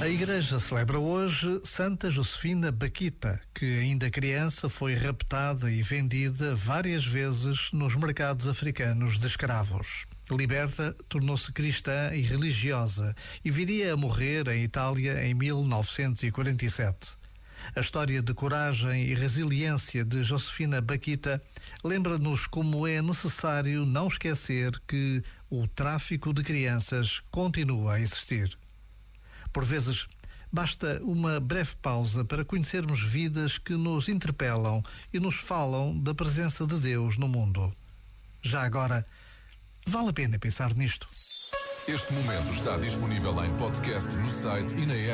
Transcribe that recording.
A igreja celebra hoje Santa Josefina Baquita, que ainda criança foi raptada e vendida várias vezes nos mercados africanos de escravos. Liberta, tornou-se cristã e religiosa e viria a morrer em Itália em 1947. A história de coragem e resiliência de Josefina Baquita lembra-nos como é necessário não esquecer que o tráfico de crianças continua a existir. Por vezes, basta uma breve pausa para conhecermos vidas que nos interpelam e nos falam da presença de Deus no mundo. Já agora, vale a pena pensar nisto. Este momento está disponível em podcast no site e na app.